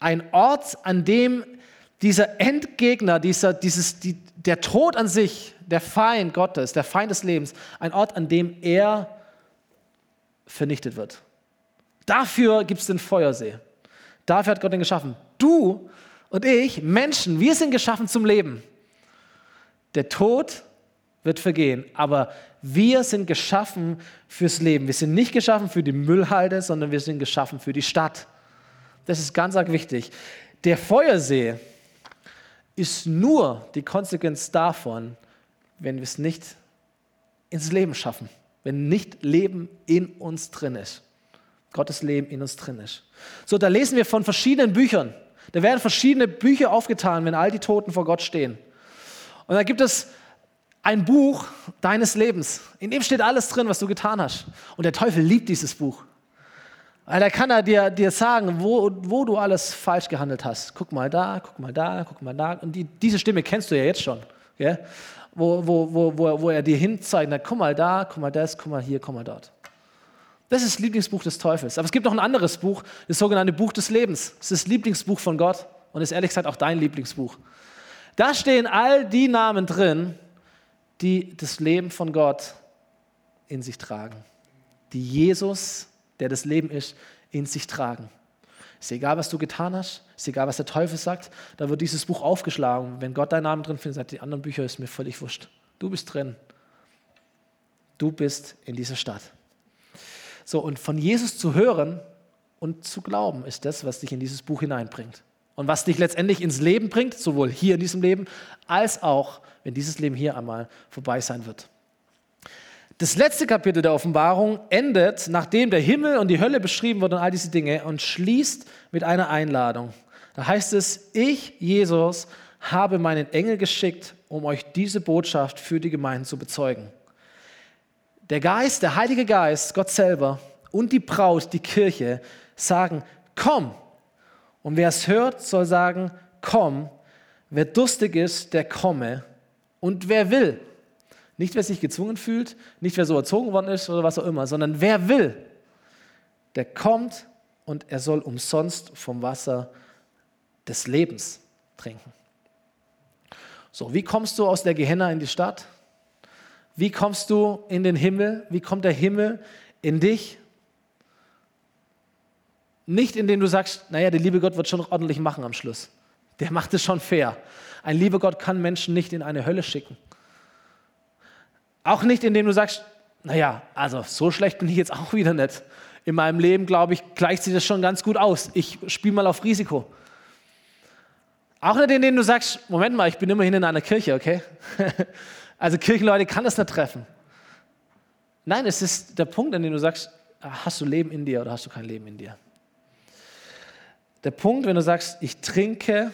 Ein Ort, an dem dieser Endgegner, dieser, dieses, die, der Tod an sich, der Feind Gottes, der Feind des Lebens, ein Ort, an dem er vernichtet wird. Dafür gibt es den Feuersee. Dafür hat Gott den geschaffen. Du und ich, Menschen, wir sind geschaffen zum Leben. Der Tod wird vergehen, aber wir sind geschaffen fürs Leben. Wir sind nicht geschaffen für die Müllhalde, sondern wir sind geschaffen für die Stadt. Das ist ganz arg wichtig. Der Feuersee ist nur die Konsequenz davon, wenn wir es nicht ins Leben schaffen, wenn nicht Leben in uns drin ist. Gottes Leben in uns drin ist. So, da lesen wir von verschiedenen Büchern. Da werden verschiedene Bücher aufgetan, wenn all die Toten vor Gott stehen. Und da gibt es ein Buch deines Lebens. In dem steht alles drin, was du getan hast. Und der Teufel liebt dieses Buch. Weil da kann er dir, dir sagen, wo, wo du alles falsch gehandelt hast. Guck mal da, guck mal da, guck mal da. Und die, diese Stimme kennst du ja jetzt schon. Gell? Wo, wo, wo, wo, wo er dir hinzeigt, na, guck mal da, guck mal das, guck mal hier, guck mal dort. Das ist das Lieblingsbuch des Teufels. Aber es gibt noch ein anderes Buch, das sogenannte Buch des Lebens. Das ist das Lieblingsbuch von Gott und ist ehrlich gesagt auch dein Lieblingsbuch. Da stehen all die Namen drin, die das Leben von Gott in sich tragen. Die Jesus, der das Leben ist, in sich tragen. Ist egal, was du getan hast, ist egal, was der Teufel sagt, da wird dieses Buch aufgeschlagen. Wenn Gott deinen Namen drin findet, sagt die anderen Bücher, ist mir völlig wurscht. Du bist drin. Du bist in dieser Stadt. So, und von Jesus zu hören und zu glauben, ist das, was dich in dieses Buch hineinbringt. Und was dich letztendlich ins Leben bringt, sowohl hier in diesem Leben, als auch, wenn dieses Leben hier einmal vorbei sein wird. Das letzte Kapitel der Offenbarung endet, nachdem der Himmel und die Hölle beschrieben wurden und all diese Dinge, und schließt mit einer Einladung. Da heißt es, ich, Jesus, habe meinen Engel geschickt, um euch diese Botschaft für die Gemeinden zu bezeugen. Der Geist, der Heilige Geist, Gott selber und die Braut, die Kirche, sagen, komm. Und wer es hört, soll sagen, komm. Wer durstig ist, der komme. Und wer will, nicht wer sich gezwungen fühlt, nicht wer so erzogen worden ist oder was auch immer, sondern wer will, der kommt und er soll umsonst vom Wasser des Lebens trinken. So, wie kommst du aus der Gehenna in die Stadt? Wie kommst du in den Himmel? Wie kommt der Himmel in dich? Nicht indem du sagst, naja, der liebe Gott wird schon ordentlich machen am Schluss. Der macht es schon fair. Ein lieber Gott kann Menschen nicht in eine Hölle schicken. Auch nicht indem du sagst, naja, also so schlecht bin ich jetzt auch wieder nicht. In meinem Leben, glaube ich, gleicht sich das schon ganz gut aus. Ich spiele mal auf Risiko. Auch nicht indem du sagst, Moment mal, ich bin immerhin in einer Kirche, okay? also Kirchenleute kann das nicht treffen. Nein, es ist der Punkt, an dem du sagst, hast du Leben in dir oder hast du kein Leben in dir? Der Punkt, wenn du sagst, ich trinke,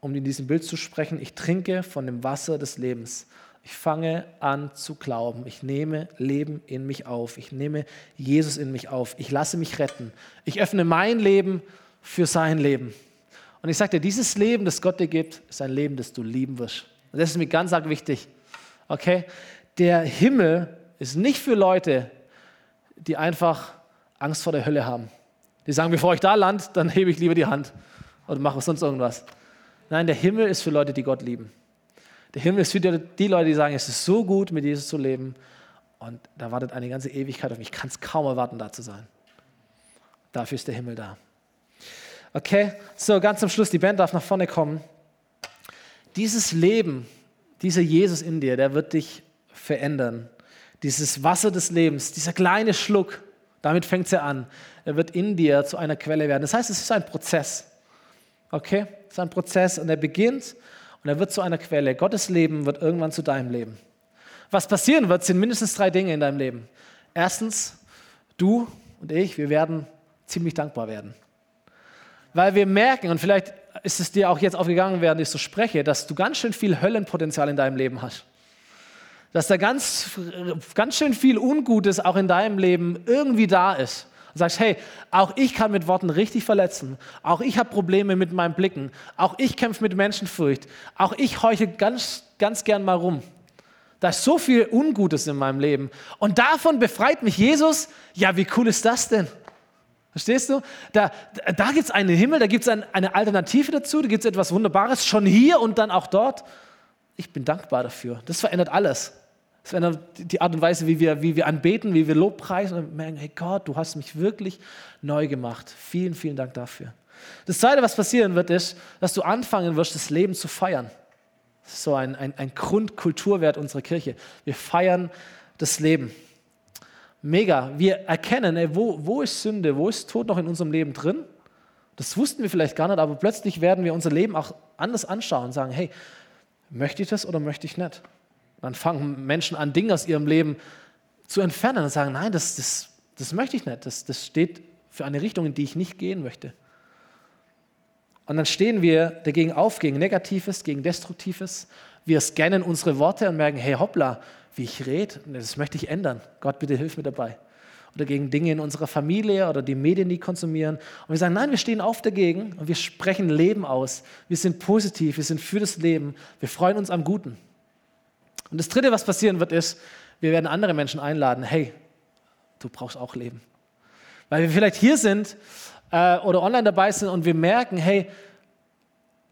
um in diesem Bild zu sprechen, ich trinke von dem Wasser des Lebens. Ich fange an zu glauben. Ich nehme Leben in mich auf. Ich nehme Jesus in mich auf. Ich lasse mich retten. Ich öffne mein Leben für sein Leben. Und ich sage dir, dieses Leben, das Gott dir gibt, ist ein Leben, das du lieben wirst. Und das ist mir ganz arg wichtig. Okay? Der Himmel ist nicht für Leute, die einfach Angst vor der Hölle haben. Die sagen, bevor ich da lande, dann hebe ich lieber die Hand oder mache sonst irgendwas. Nein, der Himmel ist für Leute, die Gott lieben. Der Himmel ist für die Leute, die sagen, es ist so gut, mit Jesus zu leben. Und da wartet eine ganze Ewigkeit auf mich. Ich kann es kaum erwarten, da zu sein. Dafür ist der Himmel da. Okay, so ganz zum Schluss, die Band darf nach vorne kommen. Dieses Leben, dieser Jesus in dir, der wird dich verändern. Dieses Wasser des Lebens, dieser kleine Schluck, damit fängt es an. Er wird in dir zu einer Quelle werden. Das heißt, es ist ein Prozess. Okay? Es ist ein Prozess und er beginnt und er wird zu einer Quelle. Gottes Leben wird irgendwann zu deinem Leben. Was passieren wird, sind mindestens drei Dinge in deinem Leben. Erstens, du und ich, wir werden ziemlich dankbar werden. Weil wir merken, und vielleicht ist es dir auch jetzt aufgegangen, während ich so spreche, dass du ganz schön viel Höllenpotenzial in deinem Leben hast dass da ganz, ganz schön viel Ungutes auch in deinem Leben irgendwie da ist. Und sagst, hey, auch ich kann mit Worten richtig verletzen. Auch ich habe Probleme mit meinen Blicken. Auch ich kämpfe mit Menschenfurcht. Auch ich heuche ganz, ganz gern mal rum. Da ist so viel Ungutes in meinem Leben. Und davon befreit mich Jesus. Ja, wie cool ist das denn? Verstehst du? Da, da gibt es einen Himmel, da gibt es ein, eine Alternative dazu, da gibt es etwas Wunderbares, schon hier und dann auch dort. Ich bin dankbar dafür. Das verändert alles. Das verändert die Art und Weise, wie wir, wie wir anbeten, wie wir Lobpreisen und merken, hey Gott, du hast mich wirklich neu gemacht. Vielen, vielen Dank dafür. Das Zweite, was passieren wird, ist, dass du anfangen wirst, das Leben zu feiern. Das ist so ein, ein, ein Grundkulturwert unserer Kirche. Wir feiern das Leben. Mega. Wir erkennen, ey, wo, wo ist Sünde, wo ist Tod noch in unserem Leben drin? Das wussten wir vielleicht gar nicht, aber plötzlich werden wir unser Leben auch anders anschauen und sagen, hey, möchte ich das oder möchte ich nicht? Dann fangen Menschen an, Dinge aus ihrem Leben zu entfernen und sagen, nein, das, das, das möchte ich nicht. Das, das steht für eine Richtung, in die ich nicht gehen möchte. Und dann stehen wir dagegen auf, gegen Negatives, gegen Destruktives. Wir scannen unsere Worte und merken, hey hoppla, wie ich rede, das möchte ich ändern. Gott, bitte hilf mir dabei. Oder gegen Dinge in unserer Familie oder die Medien, die konsumieren. Und wir sagen, nein, wir stehen auf dagegen und wir sprechen Leben aus. Wir sind positiv, wir sind für das Leben. Wir freuen uns am Guten. Und das Dritte, was passieren wird, ist, wir werden andere Menschen einladen, hey, du brauchst auch Leben. Weil wir vielleicht hier sind äh, oder online dabei sind und wir merken, hey,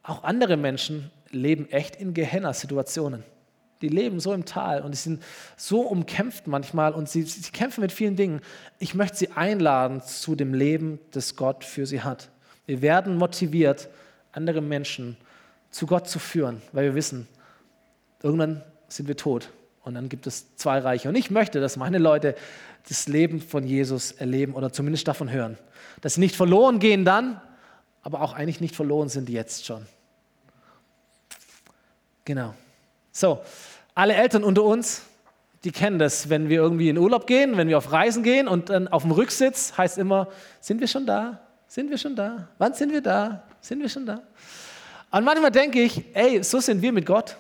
auch andere Menschen leben echt in Gehenna-Situationen. Die leben so im Tal und die sind so umkämpft manchmal und sie, sie kämpfen mit vielen Dingen. Ich möchte sie einladen zu dem Leben, das Gott für sie hat. Wir werden motiviert, andere Menschen zu Gott zu führen, weil wir wissen, irgendwann sind wir tot. Und dann gibt es zwei Reiche. Und ich möchte, dass meine Leute das Leben von Jesus erleben oder zumindest davon hören. Dass sie nicht verloren gehen dann, aber auch eigentlich nicht verloren sind jetzt schon. Genau. So, alle Eltern unter uns, die kennen das, wenn wir irgendwie in Urlaub gehen, wenn wir auf Reisen gehen und dann auf dem Rücksitz heißt immer, sind wir schon da? Sind wir schon da? Wann sind wir da? Sind wir schon da? Und manchmal denke ich, ey, so sind wir mit Gott.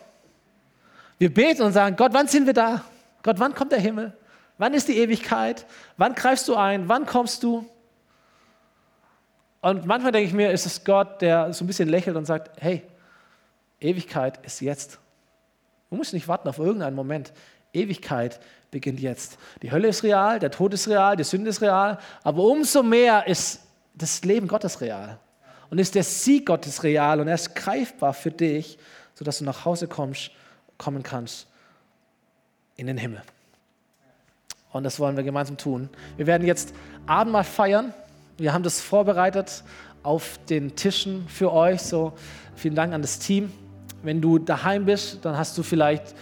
Wir beten und sagen, Gott, wann sind wir da? Gott, wann kommt der Himmel? Wann ist die Ewigkeit? Wann greifst du ein? Wann kommst du? Und manchmal denke ich mir, ist es Gott, der so ein bisschen lächelt und sagt, hey, Ewigkeit ist jetzt. Du musst nicht warten auf irgendeinen Moment. Ewigkeit beginnt jetzt. Die Hölle ist real, der Tod ist real, die Sünde ist real, aber umso mehr ist das Leben Gottes real. Und ist der Sieg Gottes real und er ist greifbar für dich, sodass du nach Hause kommst kommen kannst in den Himmel. Und das wollen wir gemeinsam tun. Wir werden jetzt Abendmahl feiern. Wir haben das vorbereitet auf den Tischen für euch. So, vielen Dank an das Team. Wenn du daheim bist, dann hast du vielleicht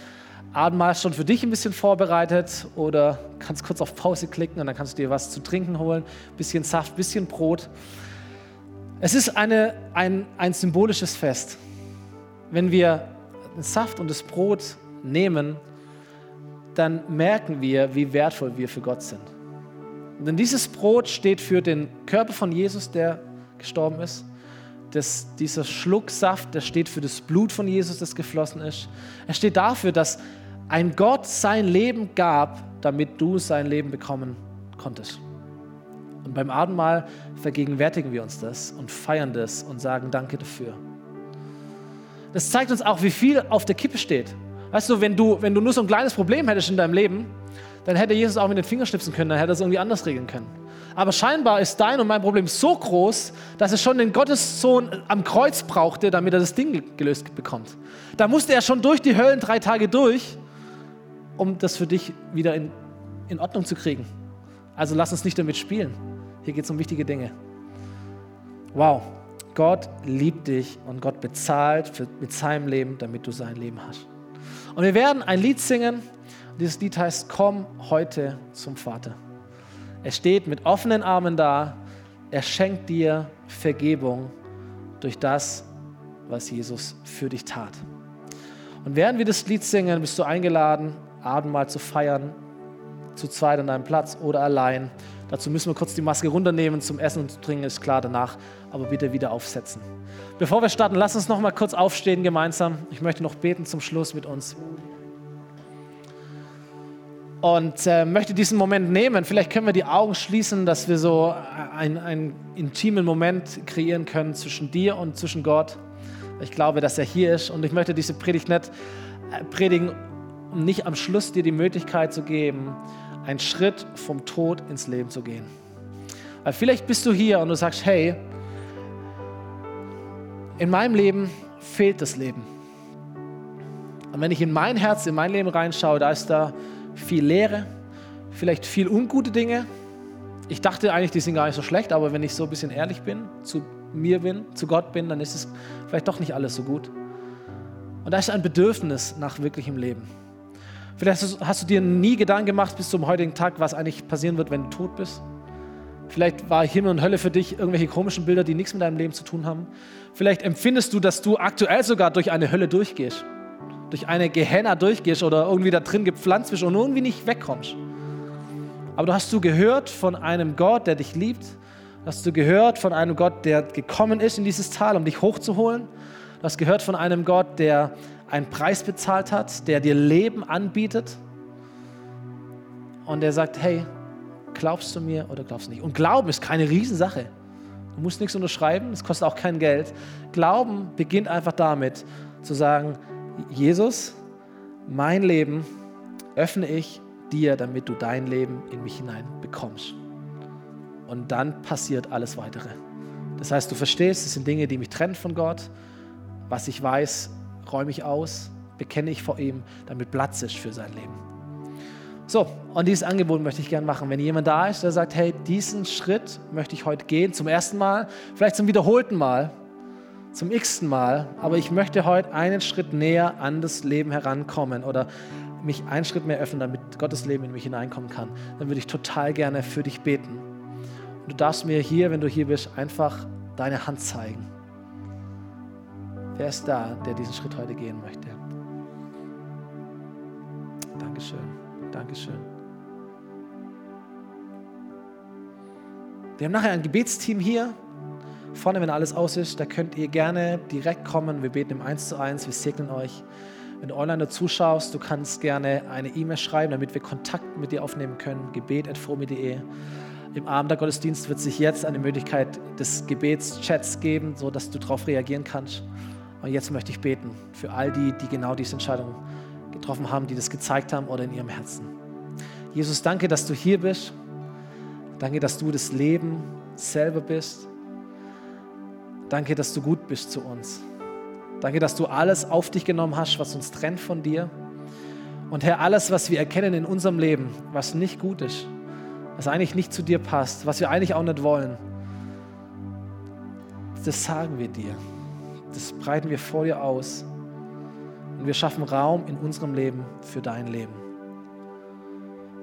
Abendmahl schon für dich ein bisschen vorbereitet oder kannst kurz auf Pause klicken und dann kannst du dir was zu trinken holen, bisschen Saft, bisschen Brot. Es ist eine, ein, ein symbolisches Fest. Wenn wir den Saft und das Brot nehmen, dann merken wir, wie wertvoll wir für Gott sind. Denn dieses Brot steht für den Körper von Jesus, der gestorben ist. Das, dieser Schluck Saft, der steht für das Blut von Jesus, das geflossen ist. Er steht dafür, dass ein Gott sein Leben gab, damit du sein Leben bekommen konntest. Und beim Abendmahl vergegenwärtigen wir uns das und feiern das und sagen Danke dafür. Das zeigt uns auch, wie viel auf der Kippe steht. Weißt du, wenn du, wenn du nur so ein kleines Problem hättest in deinem Leben, dann hätte Jesus auch mit den Fingern schnipsen können, dann hätte er es irgendwie anders regeln können. Aber scheinbar ist dein und mein Problem so groß, dass es schon den Gottessohn am Kreuz brauchte, damit er das Ding gelöst bekommt. Da musste er schon durch die Höllen drei Tage durch, um das für dich wieder in, in Ordnung zu kriegen. Also lass uns nicht damit spielen. Hier geht es um wichtige Dinge. Wow, Gott liebt dich und Gott bezahlt für, mit seinem Leben, damit du sein Leben hast. Und wir werden ein Lied singen. Dieses Lied heißt Komm heute zum Vater. Er steht mit offenen Armen da. Er schenkt dir Vergebung durch das, was Jesus für dich tat. Und während wir das Lied singen, bist du eingeladen, Abendmahl zu feiern, zu zweit an einem Platz oder allein. Dazu müssen wir kurz die Maske runternehmen, zum Essen und Trinken ist klar danach, aber bitte wieder aufsetzen. Bevor wir starten, lass uns noch mal kurz aufstehen gemeinsam. Ich möchte noch beten zum Schluss mit uns. Und äh, möchte diesen Moment nehmen. Vielleicht können wir die Augen schließen, dass wir so einen intimen Moment kreieren können zwischen dir und zwischen Gott. Ich glaube, dass er hier ist und ich möchte diese Predigt nicht äh, predigen, um nicht am Schluss dir die Möglichkeit zu geben, einen Schritt vom Tod ins Leben zu gehen. Weil vielleicht bist du hier und du sagst, hey, in meinem Leben fehlt das Leben. Und wenn ich in mein Herz, in mein Leben reinschaue, da ist da viel Leere, vielleicht viel ungute Dinge. Ich dachte eigentlich, die sind gar nicht so schlecht, aber wenn ich so ein bisschen ehrlich bin, zu mir bin, zu Gott bin, dann ist es vielleicht doch nicht alles so gut. Und da ist ein Bedürfnis nach wirklichem Leben. Vielleicht hast du, dir nie Gedanken gemacht bis zum heutigen Tag, was eigentlich passieren wird, wenn du tot bist. Vielleicht war Himmel und Hölle für dich irgendwelche komischen Bilder, die nichts mit deinem Leben zu tun haben. Vielleicht empfindest du, dass du aktuell sogar durch eine Hölle durchgehst, durch eine Gehenna durchgehst oder irgendwie da drin gepflanzt bist und irgendwie nicht wegkommst. Aber du hast du gehört von einem Gott, der dich liebt. Hast du gehört von einem Gott, der gekommen ist in dieses Tal, um dich hochzuholen. Du hast gehört von einem Gott, der einen Preis bezahlt hat, der dir Leben anbietet und der sagt, hey, glaubst du mir oder glaubst du nicht? Und Glauben ist keine Riesensache. Du musst nichts unterschreiben, es kostet auch kein Geld. Glauben beginnt einfach damit zu sagen, Jesus, mein Leben öffne ich dir, damit du dein Leben in mich hinein bekommst. Und dann passiert alles weitere. Das heißt, du verstehst, es sind Dinge, die mich trennen von Gott. Was ich weiß, räume ich aus, bekenne ich vor ihm, damit Platz ist für sein Leben. So, und dieses Angebot möchte ich gerne machen. Wenn jemand da ist, der sagt, hey, diesen Schritt möchte ich heute gehen, zum ersten Mal, vielleicht zum wiederholten Mal, zum x-ten Mal, aber ich möchte heute einen Schritt näher an das Leben herankommen oder mich einen Schritt mehr öffnen, damit Gottes Leben in mich hineinkommen kann, dann würde ich total gerne für dich beten. Und du darfst mir hier, wenn du hier bist, einfach deine Hand zeigen. Wer ist da, der diesen Schritt heute gehen möchte? Dankeschön. Dankeschön. Wir haben nachher ein Gebetsteam hier. Vorne, wenn alles aus ist, da könnt ihr gerne direkt kommen. Wir beten im 1 zu 1. Wir segnen euch. Wenn du online zuschaust, du kannst gerne eine E-Mail schreiben, damit wir Kontakt mit dir aufnehmen können. gebet.fromi.de. Im Abend der Gottesdienst wird sich jetzt eine Möglichkeit des Gebetschats geben, sodass du darauf reagieren kannst. Und jetzt möchte ich beten für all die, die genau diese Entscheidung getroffen haben, die das gezeigt haben oder in ihrem Herzen. Jesus, danke, dass du hier bist. Danke, dass du das Leben selber bist. Danke, dass du gut bist zu uns. Danke, dass du alles auf dich genommen hast, was uns trennt von dir. Und Herr, alles, was wir erkennen in unserem Leben, was nicht gut ist, was eigentlich nicht zu dir passt, was wir eigentlich auch nicht wollen, das sagen wir dir. Das breiten wir vor dir aus. Und wir schaffen Raum in unserem Leben für dein Leben.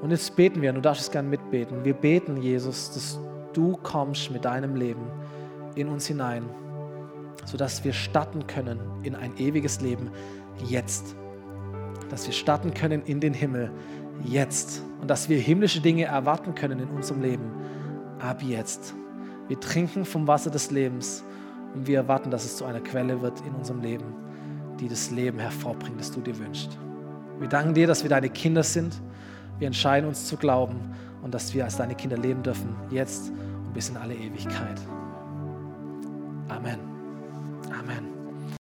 Und jetzt beten wir, und du darfst es gerne mitbeten. Wir beten, Jesus, dass du kommst mit deinem Leben in uns hinein, sodass wir starten können in ein ewiges Leben jetzt. Dass wir starten können in den Himmel jetzt. Und dass wir himmlische Dinge erwarten können in unserem Leben ab jetzt. Wir trinken vom Wasser des Lebens und wir erwarten, dass es zu einer Quelle wird in unserem Leben, die das Leben hervorbringt, das du dir wünschst. Wir danken dir, dass wir deine Kinder sind. Wir entscheiden uns zu glauben und dass wir als deine Kinder leben dürfen, jetzt und bis in alle Ewigkeit. Amen.